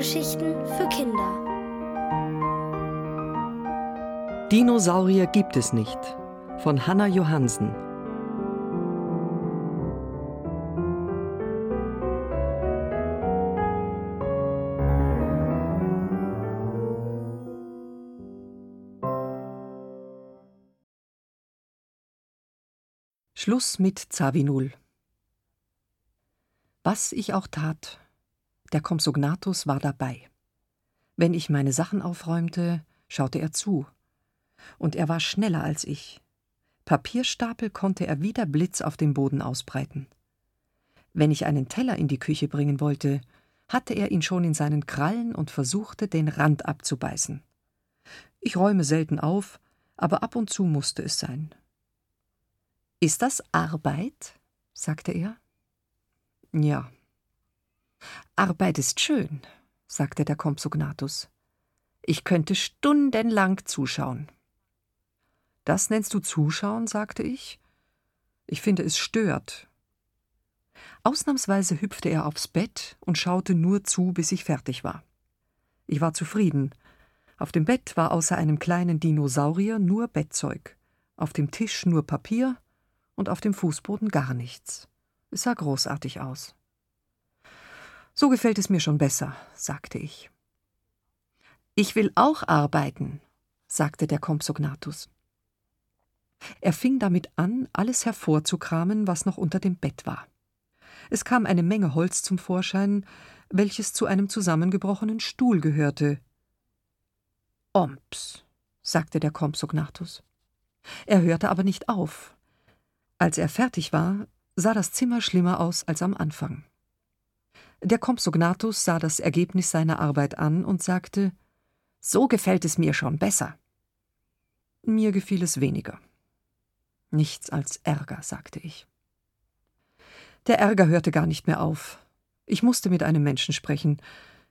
Hörgeschichten für Kinder. Dinosaurier gibt es nicht von Hanna Johansen. Schluss mit Zavinul. Was ich auch tat, der Compsognathus war dabei. Wenn ich meine Sachen aufräumte, schaute er zu. Und er war schneller als ich. Papierstapel konnte er wie der Blitz auf dem Boden ausbreiten. Wenn ich einen Teller in die Küche bringen wollte, hatte er ihn schon in seinen Krallen und versuchte, den Rand abzubeißen. Ich räume selten auf, aber ab und zu musste es sein. Ist das Arbeit? sagte er. Ja. Arbeit ist schön, sagte der Compsognathus. Ich könnte stundenlang zuschauen. Das nennst du Zuschauen, sagte ich. Ich finde, es stört. Ausnahmsweise hüpfte er aufs Bett und schaute nur zu, bis ich fertig war. Ich war zufrieden. Auf dem Bett war außer einem kleinen Dinosaurier nur Bettzeug, auf dem Tisch nur Papier und auf dem Fußboden gar nichts. Es sah großartig aus. So gefällt es mir schon besser, sagte ich. Ich will auch arbeiten, sagte der Compsognathus. Er fing damit an, alles hervorzukramen, was noch unter dem Bett war. Es kam eine Menge Holz zum Vorschein, welches zu einem zusammengebrochenen Stuhl gehörte. Omps, sagte der Compsognathus. Er hörte aber nicht auf. Als er fertig war, sah das Zimmer schlimmer aus als am Anfang. Der Compsognathus sah das Ergebnis seiner Arbeit an und sagte: So gefällt es mir schon besser. Mir gefiel es weniger. Nichts als Ärger, sagte ich. Der Ärger hörte gar nicht mehr auf. Ich musste mit einem Menschen sprechen.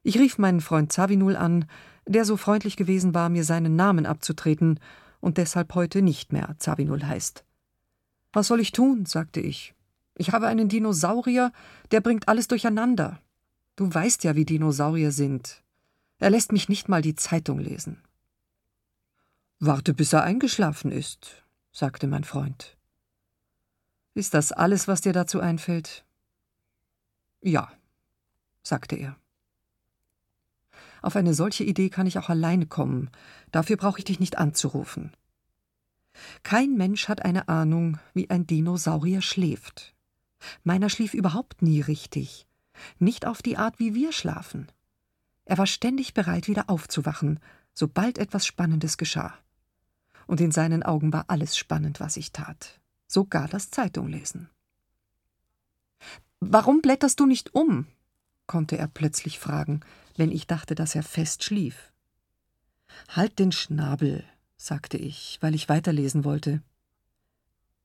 Ich rief meinen Freund Zavinul an, der so freundlich gewesen war, mir seinen Namen abzutreten und deshalb heute nicht mehr Zavinul heißt. Was soll ich tun? sagte ich. Ich habe einen Dinosaurier, der bringt alles durcheinander. Du weißt ja, wie Dinosaurier sind. Er lässt mich nicht mal die Zeitung lesen. Warte, bis er eingeschlafen ist, sagte mein Freund. Ist das alles, was dir dazu einfällt? Ja, sagte er. Auf eine solche Idee kann ich auch alleine kommen. Dafür brauche ich dich nicht anzurufen. Kein Mensch hat eine Ahnung, wie ein Dinosaurier schläft. Meiner schlief überhaupt nie richtig. Nicht auf die Art, wie wir schlafen. Er war ständig bereit, wieder aufzuwachen, sobald etwas Spannendes geschah. Und in seinen Augen war alles spannend, was ich tat. Sogar das Zeitunglesen. Warum blätterst du nicht um? konnte er plötzlich fragen, wenn ich dachte, dass er fest schlief. Halt den Schnabel, sagte ich, weil ich weiterlesen wollte.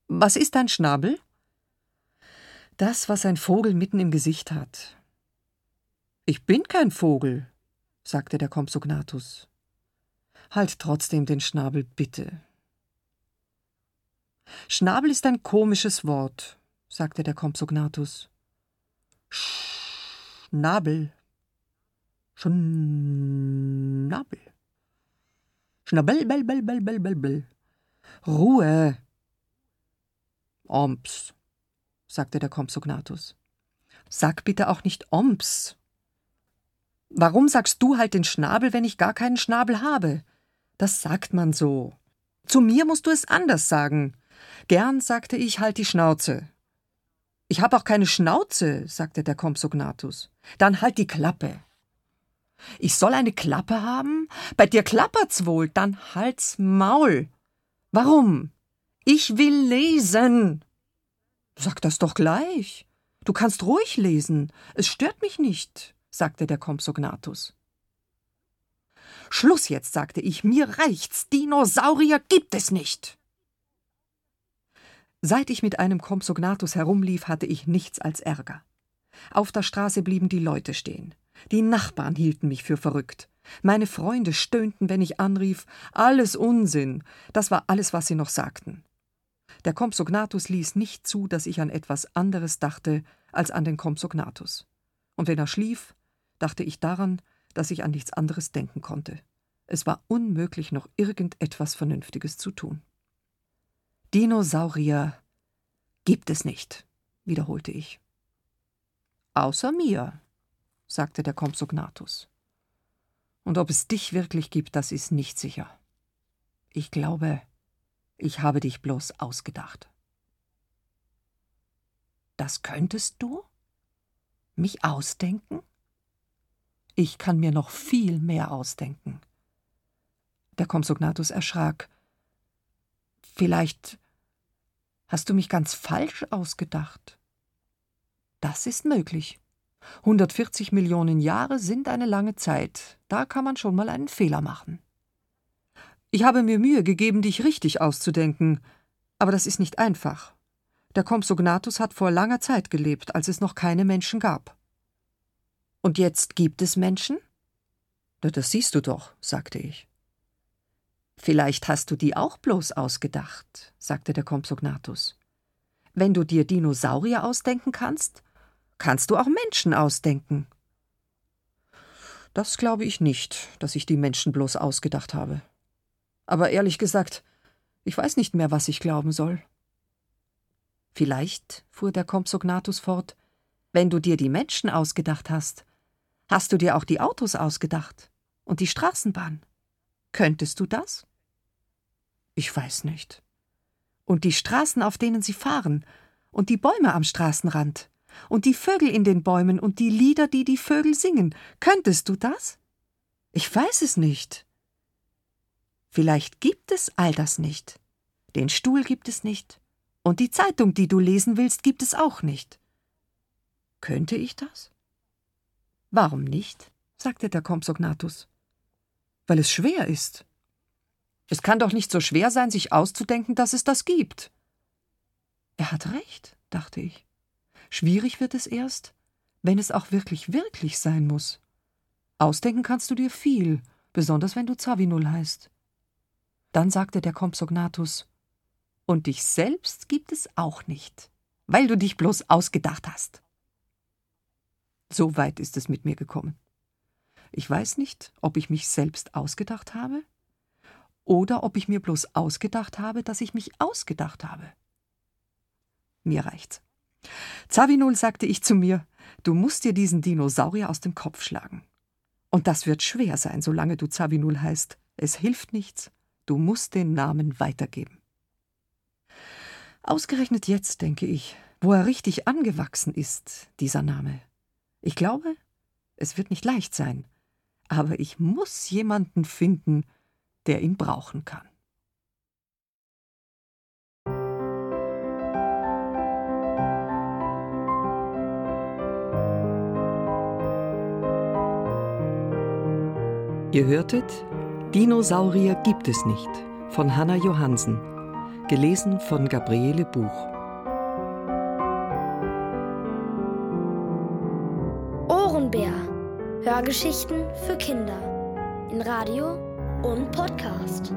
Was ist dein Schnabel? Das, was ein Vogel mitten im Gesicht hat. Ich bin kein Vogel, sagte der Compsognathus. Halt trotzdem den Schnabel, bitte. Schnabel ist ein komisches Wort, sagte der Compsognathus. Schnabel. Schnabel. Schnabel, bel, bel, bel, bel, bel, bel. Ruhe. Omps, sagte der Compsognathus. Sag bitte auch nicht Omps. Warum sagst du halt den Schnabel, wenn ich gar keinen Schnabel habe? Das sagt man so. Zu mir musst du es anders sagen. Gern sagte ich halt die Schnauze. Ich hab auch keine Schnauze, sagte der Compsognathus. Dann halt die Klappe. Ich soll eine Klappe haben? Bei dir klappert's wohl, dann halt's Maul. Warum? Ich will lesen. Sag das doch gleich. Du kannst ruhig lesen. Es stört mich nicht, sagte der Compsognathus. Schluss jetzt, sagte ich, mir reicht's. Dinosaurier gibt es nicht. Seit ich mit einem Compsognathus herumlief, hatte ich nichts als Ärger. Auf der Straße blieben die Leute stehen. Die Nachbarn hielten mich für verrückt. Meine Freunde stöhnten, wenn ich anrief, alles Unsinn. Das war alles, was sie noch sagten. Der Compsognathus ließ nicht zu, dass ich an etwas anderes dachte als an den Compsognathus. Und wenn er schlief, dachte ich daran, dass ich an nichts anderes denken konnte. Es war unmöglich, noch irgendetwas Vernünftiges zu tun. Dinosaurier gibt es nicht, wiederholte ich. Außer mir, sagte der Compsognathus. Und ob es dich wirklich gibt, das ist nicht sicher. Ich glaube, ich habe dich bloß ausgedacht. Das könntest du? Mich ausdenken? Ich kann mir noch viel mehr ausdenken. Der Compsognathus erschrak. Vielleicht hast du mich ganz falsch ausgedacht. Das ist möglich. 140 Millionen Jahre sind eine lange Zeit. Da kann man schon mal einen Fehler machen. Ich habe mir Mühe gegeben, dich richtig auszudenken, aber das ist nicht einfach. Der Compsognathus hat vor langer Zeit gelebt, als es noch keine Menschen gab. Und jetzt gibt es Menschen? Das siehst du doch, sagte ich. Vielleicht hast du die auch bloß ausgedacht, sagte der Compsognathus. Wenn du dir Dinosaurier ausdenken kannst, kannst du auch Menschen ausdenken. Das glaube ich nicht, dass ich die Menschen bloß ausgedacht habe. Aber ehrlich gesagt, ich weiß nicht mehr, was ich glauben soll. Vielleicht, fuhr der Compsognathus fort, wenn du dir die Menschen ausgedacht hast, hast du dir auch die Autos ausgedacht und die Straßenbahn. Könntest du das? Ich weiß nicht. Und die Straßen, auf denen sie fahren, und die Bäume am Straßenrand, und die Vögel in den Bäumen und die Lieder, die die Vögel singen. Könntest du das? Ich weiß es nicht. Vielleicht gibt es all das nicht. Den Stuhl gibt es nicht. Und die Zeitung, die du lesen willst, gibt es auch nicht. Könnte ich das? Warum nicht? sagte der Compsognathus. Weil es schwer ist. Es kann doch nicht so schwer sein, sich auszudenken, dass es das gibt. Er hat recht, dachte ich. Schwierig wird es erst, wenn es auch wirklich wirklich sein muss. Ausdenken kannst du dir viel, besonders wenn du Zavinul heißt. Dann sagte der Compsognathus, und dich selbst gibt es auch nicht, weil du dich bloß ausgedacht hast. So weit ist es mit mir gekommen. Ich weiß nicht, ob ich mich selbst ausgedacht habe oder ob ich mir bloß ausgedacht habe, dass ich mich ausgedacht habe. Mir reicht's. Zavinul, sagte ich zu mir, du musst dir diesen Dinosaurier aus dem Kopf schlagen. Und das wird schwer sein, solange du Zavinul heißt. Es hilft nichts, du musst den Namen weitergeben. Ausgerechnet jetzt, denke ich, wo er richtig angewachsen ist, dieser Name. Ich glaube, es wird nicht leicht sein, aber ich muss jemanden finden, der ihn brauchen kann. Ihr hörtet Dinosaurier gibt es nicht von Hanna Johansen, gelesen von Gabriele Buch. Ohrenbär. Hörgeschichten für Kinder in Radio und Podcast.